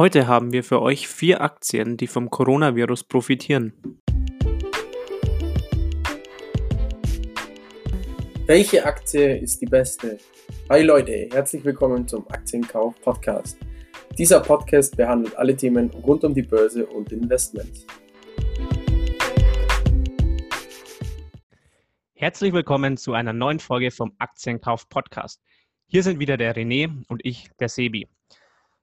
Heute haben wir für euch vier Aktien, die vom Coronavirus profitieren. Welche Aktie ist die beste? Hi Leute, herzlich willkommen zum Aktienkauf Podcast. Dieser Podcast behandelt alle Themen rund um die Börse und Investments. Herzlich willkommen zu einer neuen Folge vom Aktienkauf Podcast. Hier sind wieder der René und ich, der Sebi.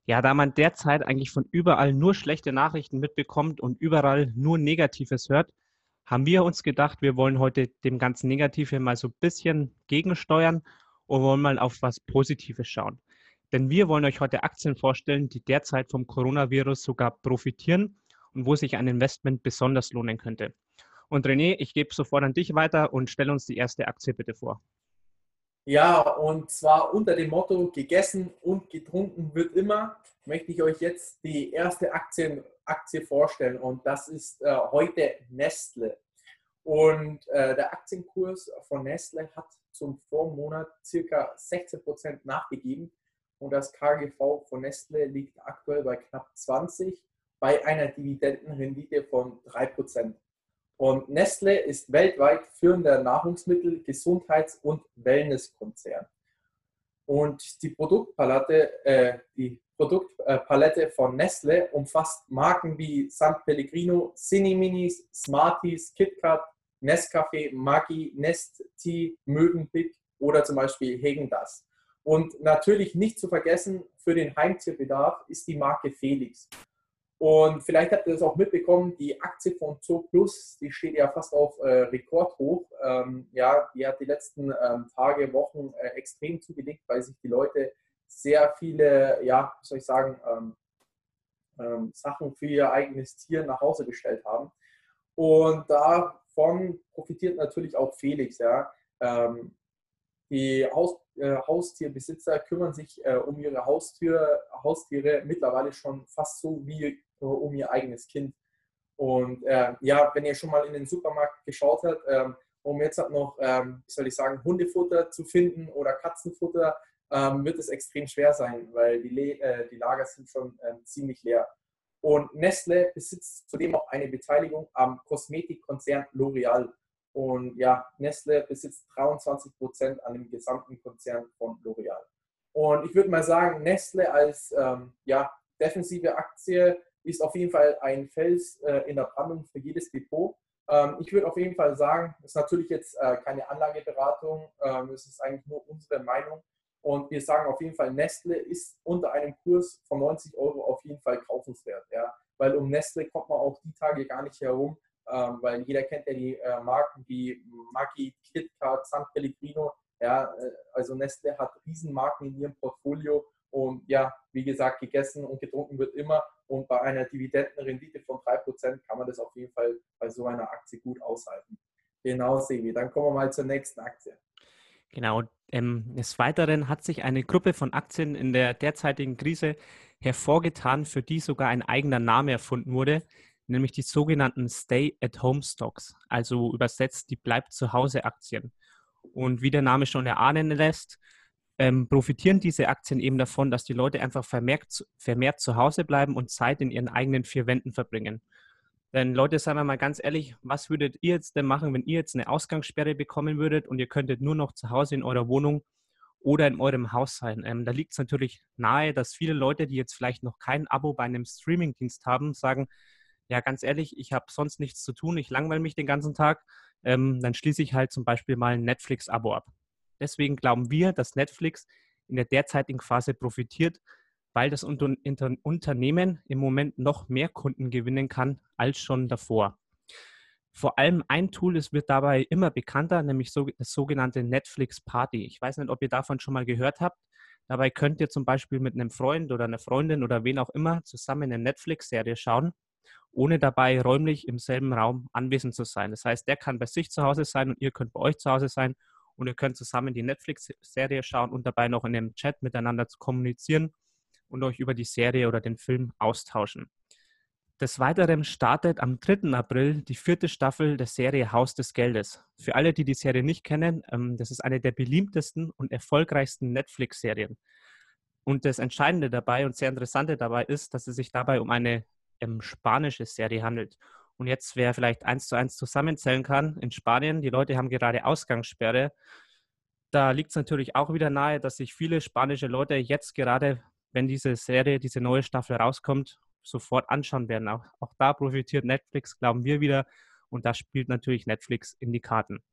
Ja, da man derzeit eigentlich von überall nur schlechte Nachrichten mitbekommt und überall nur Negatives hört, haben wir uns gedacht, wir wollen heute dem ganzen Negative mal so ein bisschen gegensteuern und wollen mal auf was Positives schauen. Denn wir wollen euch heute Aktien vorstellen, die derzeit vom Coronavirus sogar profitieren und wo sich ein Investment besonders lohnen könnte. Und René, ich gebe sofort an dich weiter und stell uns die erste Aktie bitte vor. Ja, und zwar unter dem Motto gegessen und getrunken wird immer, möchte ich euch jetzt die erste Aktien, Aktie vorstellen und das ist äh, heute Nestle. Und äh, der Aktienkurs von Nestle hat zum Vormonat circa 16 Prozent nachgegeben und das KGV von Nestle liegt aktuell bei knapp 20 bei einer Dividendenrendite von 3 Prozent. Und Nestle ist weltweit führender Nahrungsmittel-, Gesundheits- und Wellnesskonzern. Und die Produktpalette, äh, die Produktpalette von Nestle umfasst Marken wie San Pellegrino, Cineminis, Smarties, KitKat, Nescafé, Maggi, Nesti, Mövenpick oder zum Beispiel Häagen-Dazs. Und natürlich nicht zu vergessen, für den Heimtierbedarf ist die Marke Felix. Und vielleicht habt ihr das auch mitbekommen, die Aktie von Zoo Plus, die steht ja fast auf äh, Rekordhoch. Ähm, ja, die hat die letzten ähm, Tage, Wochen äh, extrem zugelegt, weil sich die Leute sehr viele, ja, soll ich sagen, ähm, ähm Sachen für ihr eigenes Tier nach Hause bestellt haben. Und davon profitiert natürlich auch Felix. Ja. Ähm, die Haus, äh, Haustierbesitzer kümmern sich äh, um ihre Haustür, Haustiere mittlerweile schon fast so wie um ihr eigenes Kind. Und äh, ja, wenn ihr schon mal in den Supermarkt geschaut habt, ähm, um jetzt halt noch, ähm, wie soll ich sagen, Hundefutter zu finden oder Katzenfutter, ähm, wird es extrem schwer sein, weil die, Le äh, die Lager sind schon ähm, ziemlich leer. Und Nestle besitzt zudem auch eine Beteiligung am Kosmetikkonzern L'Oreal. Und ja, Nestle besitzt 23 Prozent an dem gesamten Konzern von L'Oreal. Und ich würde mal sagen, Nestle als ähm, ja, defensive Aktie ist auf jeden Fall ein Fels äh, in der Brandung für jedes Depot. Ähm, ich würde auf jeden Fall sagen, es ist natürlich jetzt äh, keine Anlageberatung, ähm, es ist eigentlich nur unsere Meinung. Und wir sagen auf jeden Fall, Nestle ist unter einem Kurs von 90 Euro auf jeden Fall kaufenswert. Ja? Weil um Nestle kommt man auch die Tage gar nicht herum, ähm, weil jeder kennt ja die äh, Marken wie Maggi, KitKat, San Pellegrino. Ja? Also Nestle hat Riesenmarken in ihrem Portfolio und ja, wie gesagt, gegessen und getrunken wird immer. Und bei einer Dividendenrendite von 3% kann man das auf jeden Fall bei so einer Aktie gut aushalten. Genau, Sevi. Dann kommen wir mal zur nächsten Aktie. Genau. Ähm, des Weiteren hat sich eine Gruppe von Aktien in der derzeitigen Krise hervorgetan, für die sogar ein eigener Name erfunden wurde, nämlich die sogenannten Stay-at-Home-Stocks, also übersetzt die Bleib-zu-Hause-Aktien. Und wie der Name schon erahnen lässt, ähm, profitieren diese Aktien eben davon, dass die Leute einfach vermehrt, vermehrt zu Hause bleiben und Zeit in ihren eigenen vier Wänden verbringen. Denn Leute, sagen wir mal ganz ehrlich, was würdet ihr jetzt denn machen, wenn ihr jetzt eine Ausgangssperre bekommen würdet und ihr könntet nur noch zu Hause in eurer Wohnung oder in eurem Haus sein? Ähm, da liegt es natürlich nahe, dass viele Leute, die jetzt vielleicht noch kein Abo bei einem Streamingdienst haben, sagen, ja, ganz ehrlich, ich habe sonst nichts zu tun, ich langweile mich den ganzen Tag, ähm, dann schließe ich halt zum Beispiel mal ein Netflix-Abo ab. Deswegen glauben wir, dass Netflix in der derzeitigen Phase profitiert, weil das Unternehmen im Moment noch mehr Kunden gewinnen kann als schon davor. Vor allem ein Tool es wird dabei immer bekannter, nämlich das sogenannte Netflix Party. Ich weiß nicht, ob ihr davon schon mal gehört habt. Dabei könnt ihr zum Beispiel mit einem Freund oder einer Freundin oder wen auch immer zusammen eine Netflix-Serie schauen, ohne dabei räumlich im selben Raum anwesend zu sein. Das heißt, der kann bei sich zu Hause sein und ihr könnt bei euch zu Hause sein und ihr könnt zusammen die Netflix-Serie schauen und dabei noch in dem Chat miteinander zu kommunizieren und euch über die Serie oder den Film austauschen. Des Weiteren startet am 3. April die vierte Staffel der Serie Haus des Geldes. Für alle, die die Serie nicht kennen, ähm, das ist eine der beliebtesten und erfolgreichsten Netflix-Serien. Und das Entscheidende dabei und sehr Interessante dabei ist, dass es sich dabei um eine ähm, spanische Serie handelt. Und jetzt, wer vielleicht eins zu eins zusammenzählen kann, in Spanien, die Leute haben gerade Ausgangssperre. Da liegt es natürlich auch wieder nahe, dass sich viele spanische Leute jetzt gerade, wenn diese Serie, diese neue Staffel rauskommt, sofort anschauen werden. Auch, auch da profitiert Netflix, glauben wir wieder. Und da spielt natürlich Netflix in die Karten.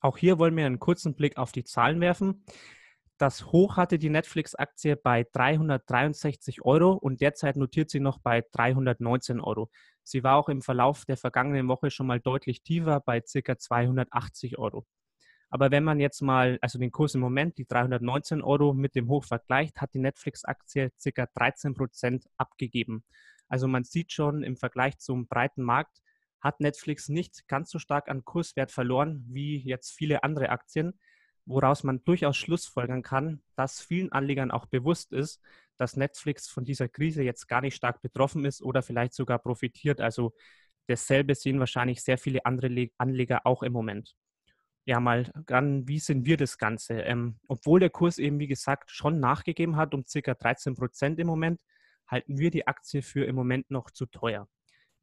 Auch hier wollen wir einen kurzen Blick auf die Zahlen werfen. Das Hoch hatte die Netflix-Aktie bei 363 Euro und derzeit notiert sie noch bei 319 Euro. Sie war auch im Verlauf der vergangenen Woche schon mal deutlich tiefer bei ca. 280 Euro. Aber wenn man jetzt mal, also den Kurs im Moment, die 319 Euro mit dem Hoch vergleicht, hat die Netflix-Aktie ca. 13 Prozent abgegeben. Also man sieht schon im Vergleich zum breiten Markt, hat Netflix nicht ganz so stark an Kurswert verloren wie jetzt viele andere Aktien woraus man durchaus schlussfolgern kann, dass vielen Anlegern auch bewusst ist, dass Netflix von dieser Krise jetzt gar nicht stark betroffen ist oder vielleicht sogar profitiert. Also dasselbe sehen wahrscheinlich sehr viele andere Anleger auch im Moment. Ja, mal dann, wie sind wir das Ganze? Ähm, obwohl der Kurs eben, wie gesagt, schon nachgegeben hat um ca. 13 Prozent im Moment, halten wir die Aktie für im Moment noch zu teuer.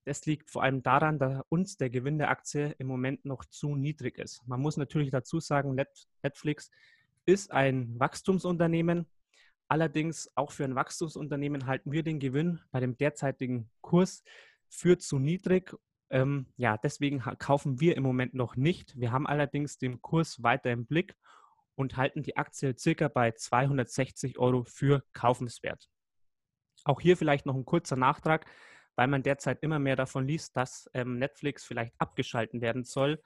Das liegt vor allem daran, dass uns der Gewinn der Aktie im Moment noch zu niedrig ist. Man muss natürlich dazu sagen, Netflix ist ein Wachstumsunternehmen. Allerdings auch für ein Wachstumsunternehmen halten wir den Gewinn bei dem derzeitigen Kurs für zu niedrig. Ähm, ja, deswegen kaufen wir im Moment noch nicht. Wir haben allerdings den Kurs weiter im Blick und halten die Aktie circa bei 260 Euro für kaufenswert. Auch hier vielleicht noch ein kurzer Nachtrag weil man derzeit immer mehr davon liest, dass ähm, Netflix vielleicht abgeschalten werden soll.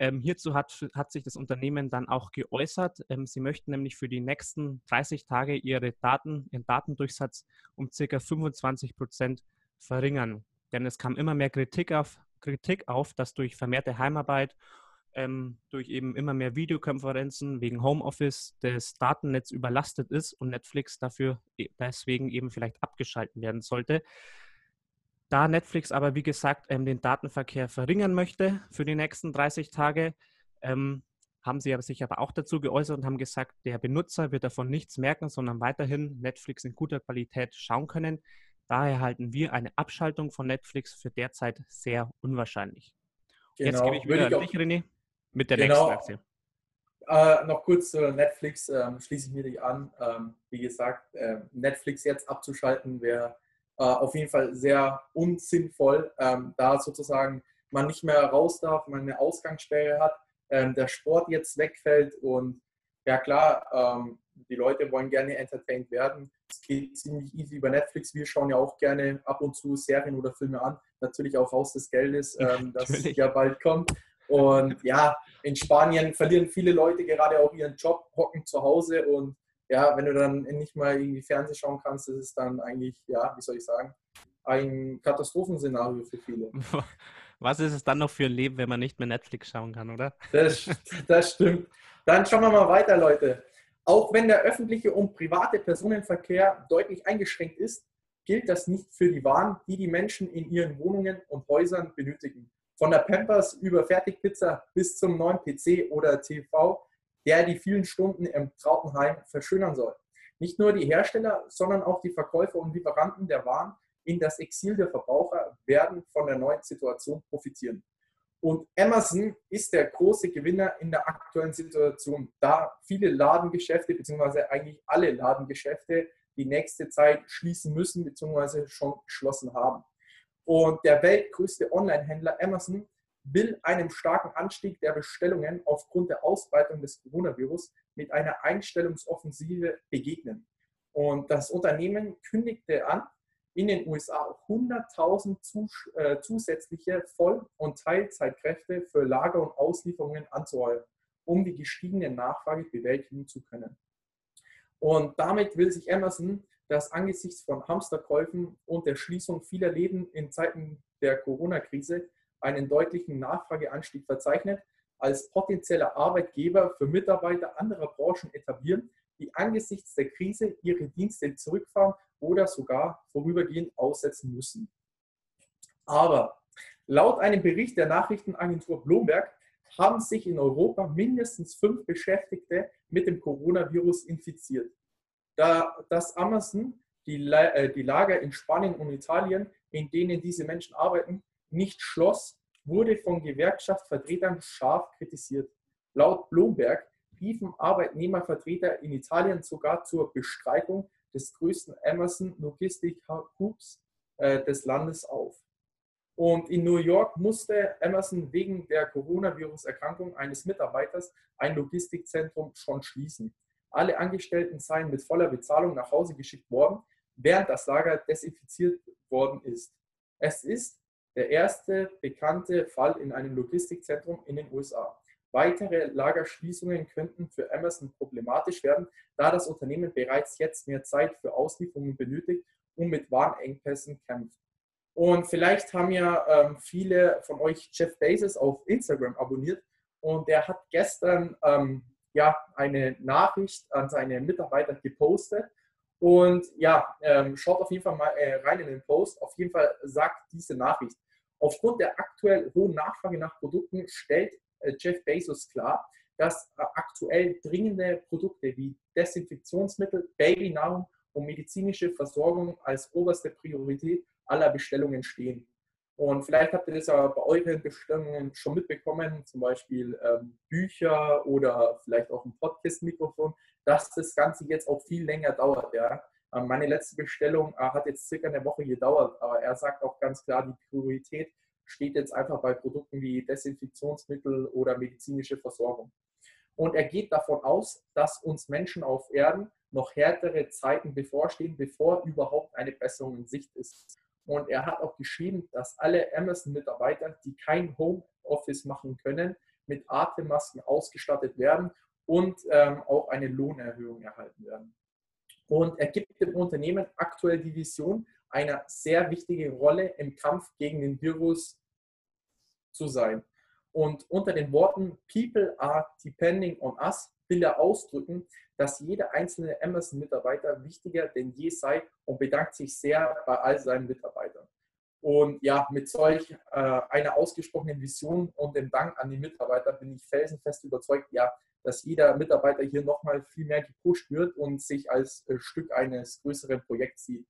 Ähm, hierzu hat, hat sich das Unternehmen dann auch geäußert. Ähm, sie möchten nämlich für die nächsten 30 Tage ihre Daten, ihren Datendurchsatz um circa 25 Prozent verringern. Denn es kam immer mehr Kritik auf, Kritik auf dass durch vermehrte Heimarbeit, ähm, durch eben immer mehr Videokonferenzen wegen Homeoffice das Datennetz überlastet ist und Netflix dafür e, deswegen eben vielleicht abgeschalten werden sollte. Da Netflix aber, wie gesagt, ähm, den Datenverkehr verringern möchte für die nächsten 30 Tage, ähm, haben sie sich aber auch dazu geäußert und haben gesagt, der Benutzer wird davon nichts merken, sondern weiterhin Netflix in guter Qualität schauen können. Daher halten wir eine Abschaltung von Netflix für derzeit sehr unwahrscheinlich. Genau. Jetzt gebe ich wieder an dich, René, mit der genau. nächsten Aktie. Äh, noch kurz zu Netflix, ähm, schließe ich mir dich an. Ähm, wie gesagt, äh, Netflix jetzt abzuschalten wäre auf jeden Fall sehr unsinnvoll, ähm, da sozusagen man nicht mehr raus darf, man eine Ausgangssperre hat, ähm, der Sport jetzt wegfällt und ja klar, ähm, die Leute wollen gerne entertained werden. Es geht ziemlich easy über Netflix. Wir schauen ja auch gerne ab und zu Serien oder Filme an. Natürlich auch Haus des Geldes, ähm, das Natürlich. ja bald kommt. Und ja, in Spanien verlieren viele Leute gerade auch ihren Job, hocken zu Hause und ja, wenn du dann nicht mal irgendwie Fernsehen schauen kannst, ist es dann eigentlich, ja, wie soll ich sagen, ein Katastrophenszenario für viele. Was ist es dann noch für ein Leben, wenn man nicht mehr Netflix schauen kann, oder? Das, das stimmt. Dann schauen wir mal weiter, Leute. Auch wenn der öffentliche und private Personenverkehr deutlich eingeschränkt ist, gilt das nicht für die Waren, die die Menschen in ihren Wohnungen und Häusern benötigen. Von der Pampers über Fertigpizza bis zum neuen PC oder TV der die vielen Stunden im Trautenheim verschönern soll. Nicht nur die Hersteller, sondern auch die Verkäufer und Lieferanten der Waren in das Exil der Verbraucher werden von der neuen Situation profitieren. Und Amazon ist der große Gewinner in der aktuellen Situation, da viele Ladengeschäfte, beziehungsweise eigentlich alle Ladengeschäfte, die nächste Zeit schließen müssen, beziehungsweise schon geschlossen haben. Und der weltgrößte Online-Händler Amazon will einem starken Anstieg der Bestellungen aufgrund der Ausbreitung des Coronavirus mit einer Einstellungsoffensive begegnen. Und das Unternehmen kündigte an, in den USA 100.000 zus äh, zusätzliche Voll- und Teilzeitkräfte für Lager und Auslieferungen anzuheuern, um die gestiegene Nachfrage bewältigen zu können. Und damit will sich Amazon, das angesichts von Hamsterkäufen und der Schließung vieler Läden in Zeiten der Corona-Krise einen deutlichen Nachfrageanstieg verzeichnet, als potenzieller Arbeitgeber für Mitarbeiter anderer Branchen etablieren, die angesichts der Krise ihre Dienste zurückfahren oder sogar vorübergehend aussetzen müssen. Aber laut einem Bericht der Nachrichtenagentur Bloomberg haben sich in Europa mindestens fünf Beschäftigte mit dem Coronavirus infiziert. da, dass Amazon die, äh, die Lager in Spanien und Italien, in denen diese Menschen arbeiten, nicht schloss, wurde von Gewerkschaftsvertretern scharf kritisiert. Laut Bloomberg riefen Arbeitnehmervertreter in Italien sogar zur Bestreitung des größten Amazon Logistik Hubs äh, des Landes auf. Und in New York musste Amazon wegen der Coronavirus-Erkrankung eines Mitarbeiters ein Logistikzentrum schon schließen. Alle Angestellten seien mit voller Bezahlung nach Hause geschickt worden, während das Lager desinfiziert worden ist. Es ist der erste bekannte Fall in einem Logistikzentrum in den USA. Weitere Lagerschließungen könnten für Amazon problematisch werden, da das Unternehmen bereits jetzt mehr Zeit für Auslieferungen benötigt und mit Warenengpässen kämpft. Und vielleicht haben ja ähm, viele von euch Jeff Bezos auf Instagram abonniert und der hat gestern ähm, ja eine Nachricht an seine Mitarbeiter gepostet und ja, ähm, schaut auf jeden Fall mal äh, rein in den Post. Auf jeden Fall sagt diese Nachricht, aufgrund der aktuell hohen Nachfrage nach Produkten stellt äh, Jeff Bezos klar, dass äh, aktuell dringende Produkte wie Desinfektionsmittel, Babynahrung und medizinische Versorgung als oberste Priorität aller Bestellungen stehen. Und vielleicht habt ihr das ja bei euren Bestellungen schon mitbekommen, zum Beispiel ähm, Bücher oder vielleicht auch ein Podcast-Mikrofon, dass das Ganze jetzt auch viel länger dauert. Ja. Ähm, meine letzte Bestellung äh, hat jetzt circa eine Woche gedauert, aber er sagt auch ganz klar, die Priorität steht jetzt einfach bei Produkten wie Desinfektionsmittel oder medizinische Versorgung. Und er geht davon aus, dass uns Menschen auf Erden noch härtere Zeiten bevorstehen, bevor überhaupt eine Besserung in Sicht ist. Und er hat auch geschrieben, dass alle Amazon-Mitarbeiter, die kein Homeoffice machen können, mit Atemmasken ausgestattet werden und ähm, auch eine Lohnerhöhung erhalten werden. Und er gibt dem Unternehmen aktuell die Vision, eine sehr wichtige Rolle im Kampf gegen den Virus zu sein. Und unter den Worten People are depending on us will er ausdrücken, dass jeder einzelne Amazon-Mitarbeiter wichtiger denn je sei und bedankt sich sehr bei all seinen Mitarbeitern. Und ja, mit solch äh, einer ausgesprochenen Vision und dem Dank an die Mitarbeiter bin ich felsenfest überzeugt, ja, dass jeder Mitarbeiter hier nochmal viel mehr gepusht wird und sich als äh, Stück eines größeren Projekts sieht.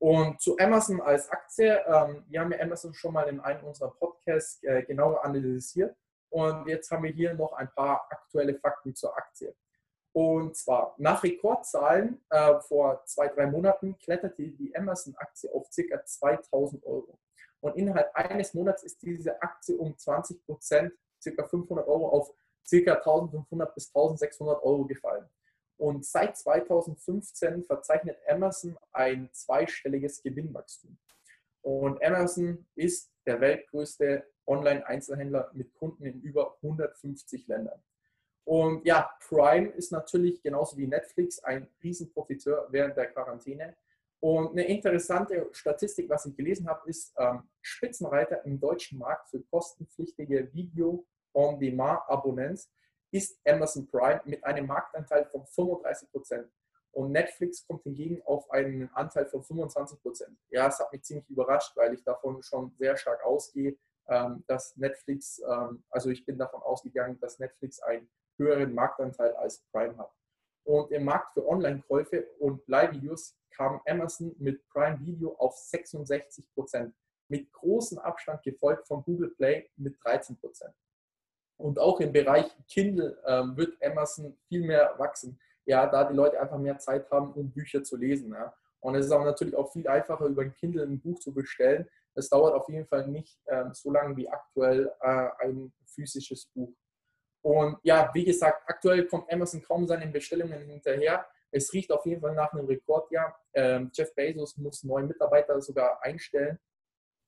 Und zu Amazon als Aktie, ähm, wir haben ja Amazon schon mal in einem unserer Podcasts äh, genauer analysiert. Und jetzt haben wir hier noch ein paar aktuelle Fakten zur Aktie. Und zwar nach Rekordzahlen äh, vor zwei, drei Monaten kletterte die Amazon-Aktie auf ca. 2000 Euro. Und innerhalb eines Monats ist diese Aktie um 20 Prozent, ca. 500 Euro, auf ca. 1500 bis 1600 Euro gefallen. Und seit 2015 verzeichnet Amazon ein zweistelliges Gewinnwachstum. Und Amazon ist der weltgrößte Online-Einzelhändler mit Kunden in über 150 Ländern. Und ja, Prime ist natürlich genauso wie Netflix ein Riesenprofiteur während der Quarantäne. Und eine interessante Statistik, was ich gelesen habe, ist ähm, Spitzenreiter im deutschen Markt für kostenpflichtige Video-on-Demand-Abonnents ist Amazon Prime mit einem Marktanteil von 35 Prozent. Und Netflix kommt hingegen auf einen Anteil von 25 Prozent. Ja, es hat mich ziemlich überrascht, weil ich davon schon sehr stark ausgehe, dass Netflix, ähm, also ich bin davon ausgegangen, dass Netflix einen höheren Marktanteil als Prime hat. Und im Markt für Online-Käufe und Live-Videos kam Amazon mit Prime Video auf 66 Prozent, mit großem Abstand gefolgt von Google Play mit 13 Prozent. Und auch im Bereich Kindle ähm, wird Amazon viel mehr wachsen, ja, da die Leute einfach mehr Zeit haben, um Bücher zu lesen. Ja. Und es ist auch natürlich auch viel einfacher, über ein Kindle ein Buch zu bestellen. Es dauert auf jeden Fall nicht ähm, so lange wie aktuell äh, ein physisches Buch. Und ja, wie gesagt, aktuell kommt Amazon kaum seinen Bestellungen hinterher. Es riecht auf jeden Fall nach einem Rekordjahr. Ähm, Jeff Bezos muss neue Mitarbeiter sogar einstellen.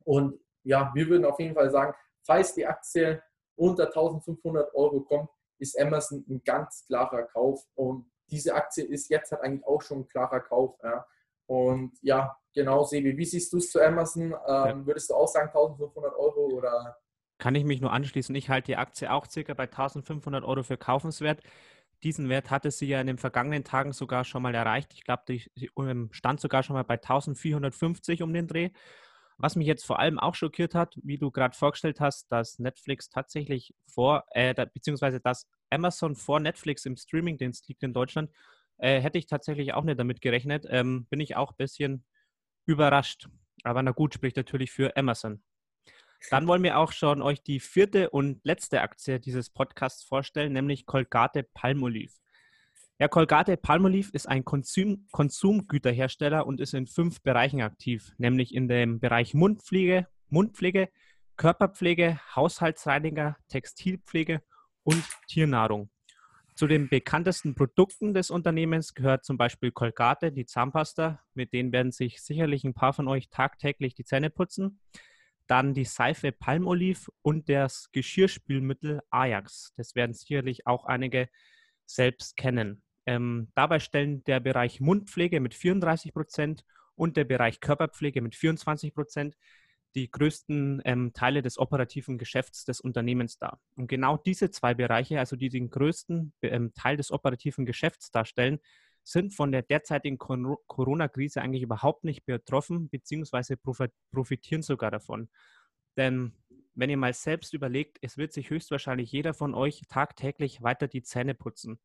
Und ja, wir würden auf jeden Fall sagen, falls die Aktie unter 1500 Euro kommt, ist Amazon ein ganz klarer Kauf. Und diese Aktie ist jetzt halt eigentlich auch schon ein klarer Kauf. Ja. Und ja, genau, Sebi, wie siehst du es zu Amazon? Ähm, ja. Würdest du auch sagen 1500 Euro oder? Kann ich mich nur anschließen. Ich halte die Aktie auch circa bei 1500 Euro für kaufenswert. Diesen Wert hatte sie ja in den vergangenen Tagen sogar schon mal erreicht. Ich glaube, die stand sogar schon mal bei 1450 um den Dreh. Was mich jetzt vor allem auch schockiert hat, wie du gerade vorgestellt hast, dass Netflix tatsächlich vor, äh, beziehungsweise dass Amazon vor Netflix im Streamingdienst liegt in Deutschland. Äh, hätte ich tatsächlich auch nicht damit gerechnet. Ähm, bin ich auch ein bisschen überrascht. Aber na gut, spricht natürlich für Amazon. Dann wollen wir auch schon euch die vierte und letzte Aktie dieses Podcasts vorstellen, nämlich Colgate Palmolive. Ja, Colgate Palmolive ist ein Konsum Konsumgüterhersteller und ist in fünf Bereichen aktiv, nämlich in dem Bereich Mundpflege, Mundpflege, Körperpflege, Haushaltsreiniger, Textilpflege und Tiernahrung. Zu den bekanntesten Produkten des Unternehmens gehört zum Beispiel Colgate, die Zahnpasta. Mit denen werden sich sicherlich ein paar von euch tagtäglich die Zähne putzen. Dann die Seife Palmolive und das Geschirrspülmittel Ajax. Das werden sicherlich auch einige selbst kennen. Ähm, dabei stellen der Bereich Mundpflege mit 34 Prozent und der Bereich Körperpflege mit 24 Prozent die größten ähm, Teile des operativen Geschäfts des Unternehmens dar. Und genau diese zwei Bereiche, also die den größten ähm, Teil des operativen Geschäfts darstellen, sind von der derzeitigen Corona-Krise eigentlich überhaupt nicht betroffen, beziehungsweise profitieren sogar davon. Denn wenn ihr mal selbst überlegt, es wird sich höchstwahrscheinlich jeder von euch tagtäglich weiter die Zähne putzen.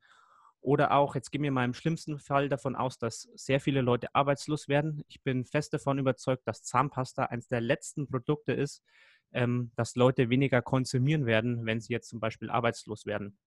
Oder auch, jetzt gehen wir mal im schlimmsten Fall davon aus, dass sehr viele Leute arbeitslos werden. Ich bin fest davon überzeugt, dass Zahnpasta eines der letzten Produkte ist, ähm, dass Leute weniger konsumieren werden, wenn sie jetzt zum Beispiel arbeitslos werden.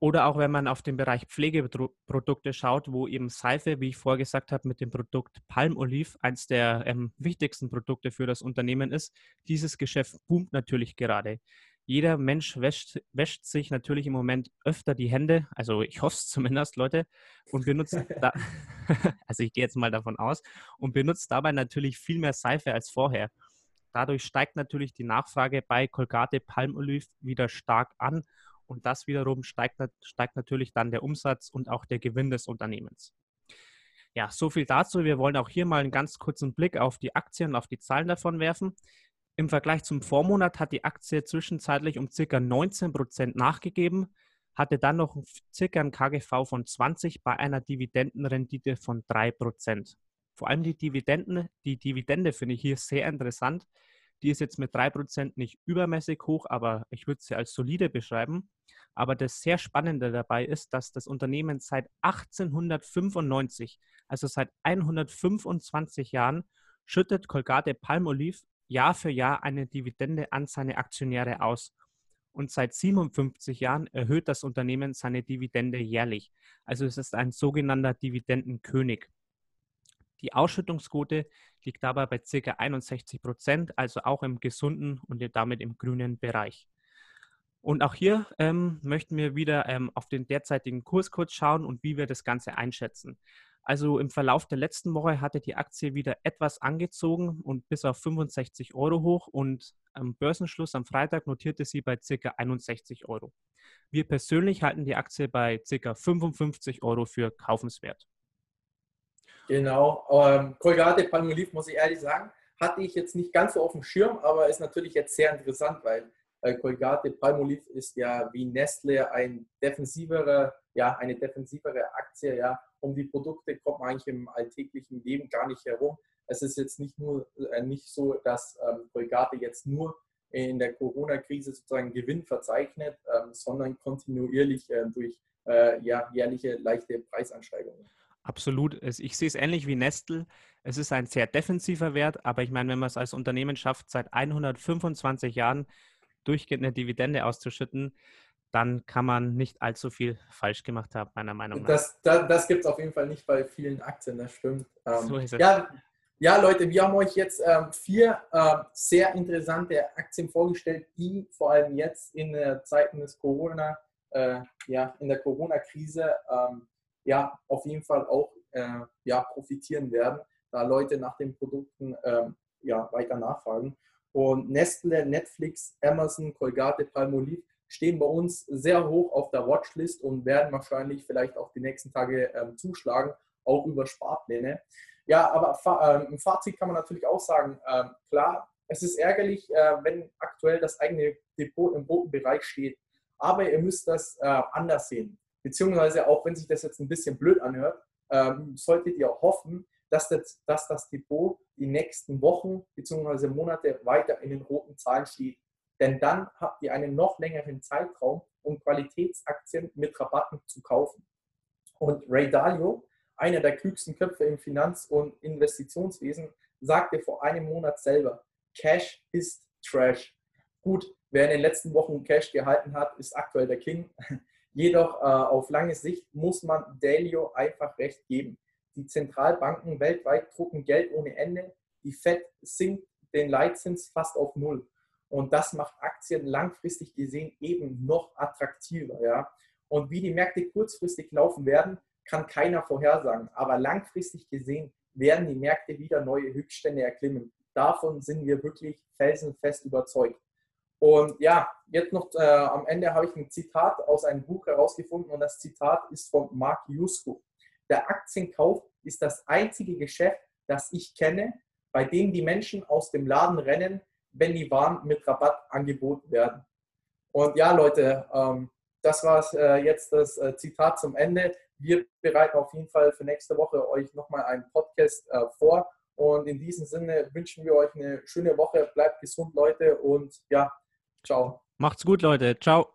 Oder auch wenn man auf den Bereich Pflegeprodukte schaut, wo eben Seife, wie ich vorher gesagt habe, mit dem Produkt Palmolive eines der ähm, wichtigsten Produkte für das Unternehmen ist. Dieses Geschäft boomt natürlich gerade jeder Mensch wäscht, wäscht, sich natürlich im Moment öfter die Hände, also ich hoffe es zumindest, Leute, und benutzt, da, also ich gehe jetzt mal davon aus, und benutzt dabei natürlich viel mehr Seife als vorher. Dadurch steigt natürlich die Nachfrage bei Colgate Palmolive wieder stark an und das wiederum steigt, steigt natürlich dann der Umsatz und auch der Gewinn des Unternehmens. Ja, so viel dazu. Wir wollen auch hier mal einen ganz kurzen Blick auf die Aktien, auf die Zahlen davon werfen. Im Vergleich zum Vormonat hat die Aktie zwischenzeitlich um ca. 19 Prozent nachgegeben, hatte dann noch ca. ein KGV von 20 bei einer Dividendenrendite von 3 Prozent. Vor allem die Dividenden, die Dividende finde ich hier sehr interessant. Die ist jetzt mit 3 Prozent nicht übermäßig hoch, aber ich würde sie als solide beschreiben. Aber das sehr Spannende dabei ist, dass das Unternehmen seit 1895, also seit 125 Jahren, schüttet Colgate Palmolive Jahr für Jahr eine Dividende an seine Aktionäre aus. Und seit 57 Jahren erhöht das Unternehmen seine Dividende jährlich. Also es ist ein sogenannter Dividendenkönig. Die Ausschüttungsquote liegt dabei bei ca. 61 Prozent, also auch im gesunden und damit im grünen Bereich. Und auch hier ähm, möchten wir wieder ähm, auf den derzeitigen Kurs kurz schauen und wie wir das Ganze einschätzen. Also im Verlauf der letzten Woche hatte die Aktie wieder etwas angezogen und bis auf 65 Euro hoch und am Börsenschluss am Freitag notierte sie bei ca. 61 Euro. Wir persönlich halten die Aktie bei ca. 55 Euro für kaufenswert. Genau. Ähm, Colgate Palmolive, muss ich ehrlich sagen, hatte ich jetzt nicht ganz so auf dem Schirm, aber ist natürlich jetzt sehr interessant, weil äh, Palmolive ist ja wie Nestle ein defensiverer, ja, eine defensivere Aktie, ja, um die Produkte kommt man eigentlich im alltäglichen Leben gar nicht herum. Es ist jetzt nicht nur äh, nicht so, dass ähm, Colgate jetzt nur in der Corona-Krise sozusagen Gewinn verzeichnet, ähm, sondern kontinuierlich äh, durch äh, ja, jährliche leichte Preisansteigungen. Absolut. Ich sehe es ähnlich wie Nestle. Es ist ein sehr defensiver Wert, aber ich meine, wenn man es als Unternehmen schafft, seit 125 Jahren durchgehend eine Dividende auszuschütten, dann kann man nicht allzu viel falsch gemacht haben, meiner Meinung nach. Das, das, das gibt es auf jeden Fall nicht bei vielen Aktien, das stimmt. Ähm, so ist es. Ja, ja, Leute, wir haben euch jetzt ähm, vier äh, sehr interessante Aktien vorgestellt, die vor allem jetzt in äh, Zeiten des Corona, äh, ja, in der Corona-Krise, ähm, ja, auf jeden Fall auch äh, ja, profitieren werden, da Leute nach den Produkten ähm, ja, weiter nachfragen. Und Nestle, Netflix, Amazon, Colgate, Palmolive stehen bei uns sehr hoch auf der Watchlist und werden wahrscheinlich vielleicht auch die nächsten Tage ähm, zuschlagen, auch über Sparpläne. Ja, aber äh, im Fazit kann man natürlich auch sagen, äh, klar, es ist ärgerlich, äh, wenn aktuell das eigene Depot im roten Bereich steht. Aber ihr müsst das äh, anders sehen. Beziehungsweise auch wenn sich das jetzt ein bisschen blöd anhört, ähm, solltet ihr hoffen, dass das, dass das Depot die nächsten Wochen bzw. Monate weiter in den roten Zahlen steht. Denn dann habt ihr einen noch längeren Zeitraum, um Qualitätsaktien mit Rabatten zu kaufen. Und Ray Dalio, einer der klügsten Köpfe im Finanz- und Investitionswesen, sagte vor einem Monat selber, Cash ist Trash. Gut, wer in den letzten Wochen Cash gehalten hat, ist aktuell der King. Jedoch äh, auf lange Sicht muss man Dalio einfach recht geben. Die Zentralbanken weltweit drucken Geld ohne Ende. Die Fed sinkt den Leitzins fast auf Null. Und das macht Aktien langfristig gesehen eben noch attraktiver. Ja? Und wie die Märkte kurzfristig laufen werden, kann keiner vorhersagen. Aber langfristig gesehen werden die Märkte wieder neue Höchststände erklimmen. Davon sind wir wirklich felsenfest überzeugt. Und ja, jetzt noch äh, am Ende habe ich ein Zitat aus einem Buch herausgefunden und das Zitat ist von Mark Yusko. Der Aktienkauf ist das einzige Geschäft, das ich kenne, bei dem die Menschen aus dem Laden rennen, wenn die Waren mit Rabatt angeboten werden. Und ja, Leute, ähm, das war äh, jetzt das äh, Zitat zum Ende. Wir bereiten auf jeden Fall für nächste Woche euch nochmal einen Podcast äh, vor. Und in diesem Sinne wünschen wir euch eine schöne Woche. Bleibt gesund, Leute. Und ja, ciao. Macht's gut, Leute. Ciao.